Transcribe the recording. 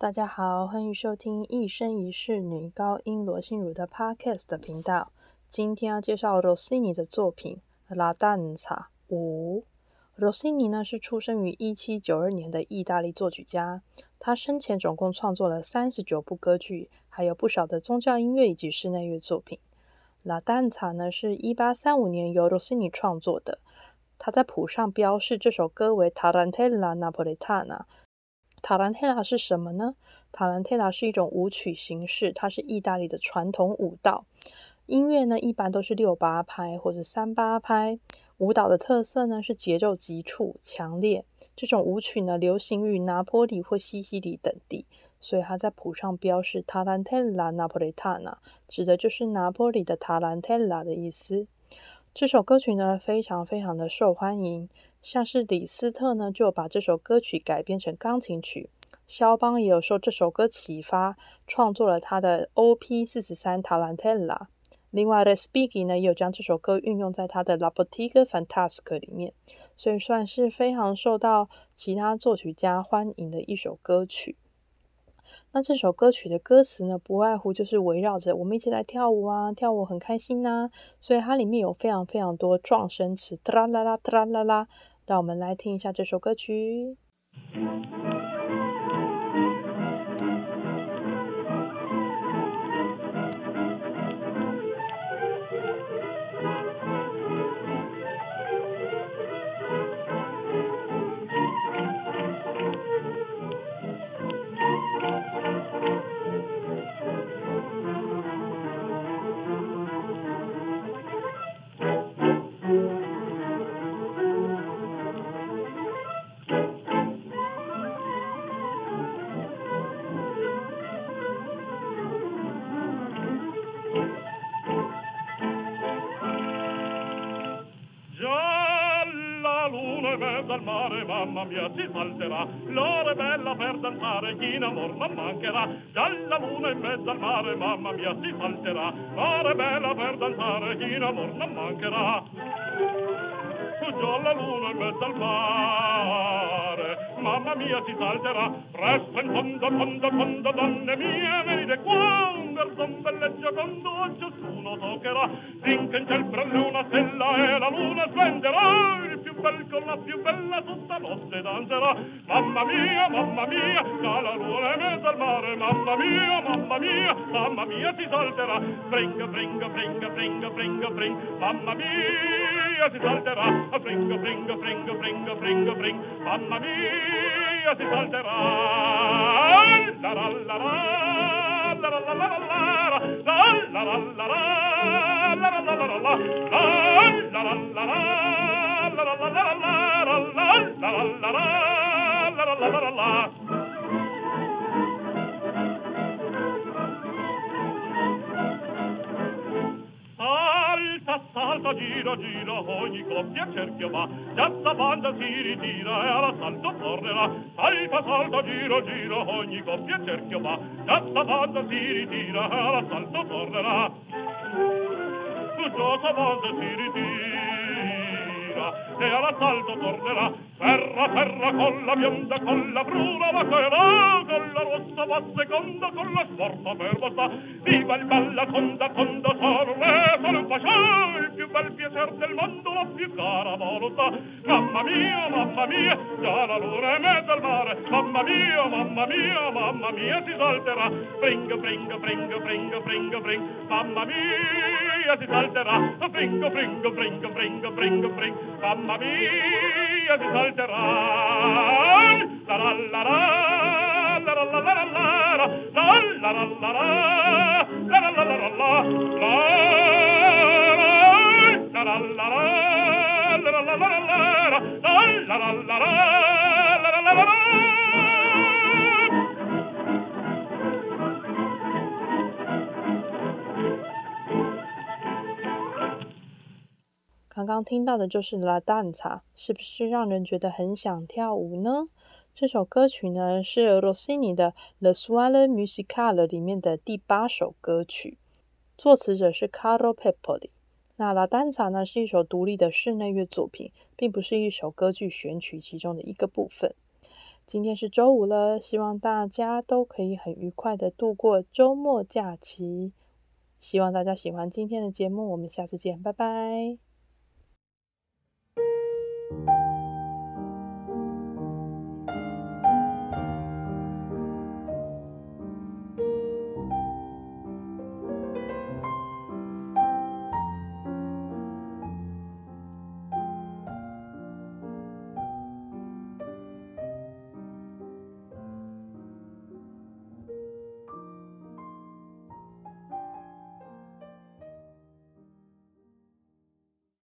大家好，欢迎收听一生一世女高音罗心如的 Podcast 频道。今天要介绍罗西尼的作品《拉丹萨五》。罗西尼呢是出生于一七九二年的意大利作曲家，他生前总共创作了三十九部歌剧，还有不少的宗教音乐以及室内乐作品。《拉丹萨》呢是一八三五年由罗西尼创作的，他在谱上标示这首歌为 Tarantella Napoletana。塔兰特拉是什么呢？塔兰特拉是一种舞曲形式，它是意大利的传统舞蹈。音乐呢，一般都是六八拍或者三八拍。舞蹈的特色呢，是节奏急促、强烈。这种舞曲呢，流行于拿坡里或西西里等地，所以它在谱上标示塔兰特拉拿破里塔纳，指的就是拿坡里的塔兰特拉的意思。这首歌曲呢，非常非常的受欢迎。像是李斯特呢，就把这首歌曲改编成钢琴曲。肖邦也有受这首歌启发，创作了他的 O.P. 四十三塔兰特拉。另外的 Spighi 呢，也有将这首歌运用在他的 La Bottega Fantastic 里面，所以算是非常受到其他作曲家欢迎的一首歌曲。那这首歌曲的歌词呢，不外乎就是围绕着我们一起来跳舞啊，跳舞很开心呐，所以它里面有非常非常多撞声词，啦啦啦啦啦啦，让我们来听一下这首歌曲。Al mare, mamma mia, si salterà. L'ora è bella per danzare, chi in amor non mancherà. Già la luna in mezzo al mare, mamma mia, si salterà. L'ora è bella per danzare, chi in amor non mancherà. Già la luna in mezzo al mare, mamma mia, si salterà. Presto in fondo, fondo, fondo, donne mie, venite qua, un garzon belleggio quando ciascuno toccherà. Finché in ciel fra luna stella e la luna splenderà, il più bel con la più bella tutta notte danzerà. Mamma mia, mamma mia, già la luna è mare, mamma mia, mamma mia, mamma mia si salterà. Fringa, fringa, fringa, fringa, fringa, fringa, mamma mia si salterà. Fringa, fringa, fringa, fringa, fringa, fringa, mamma mia si salterà. La la la la la la la la la la la la la la la la salta, gira, gira, ogni coppia cerchio va, piazza banda si ritira e all'assalto tornerà. Salta, salta, gira, gira, ogni coppia cerchio va, piazza banda si ritira e all'assalto tornerà. Su gioco banda si ritira e all'assalto tornerà. Ferra, ferra, con la bionda, con la bruna, va correrà, con la rossa va seconda, con la sforza ferma sta. Viva il balla conda, conda, sono re, sono un fasciò, il più bel piacer del mondo, la più cara volontà. Mamma mia, mamma mia, già la luna è mezzo al mare. Mamma mia, mamma mia, mamma mia, si salterà. Bringa, bringa, bringa, bringa, bringa, bringa. Mamma mia, si salterà. Bringa, bringa, bringa, bringa, bringa, bringa. Mamma mia, si salterà. La la la la. La la la la la 刚刚听到的就是《La Danza》，是不是让人觉得很想跳舞呢？这首歌曲呢是 Rossini 的《Le Swala Musical》里面的第八首歌曲，作词者是 Carlo Peppoli。那《La Danza》呢是一首独立的室内乐作品，并不是一首歌剧选曲其中的一个部分。今天是周五了，希望大家都可以很愉快的度过周末假期。希望大家喜欢今天的节目，我们下次见，拜拜。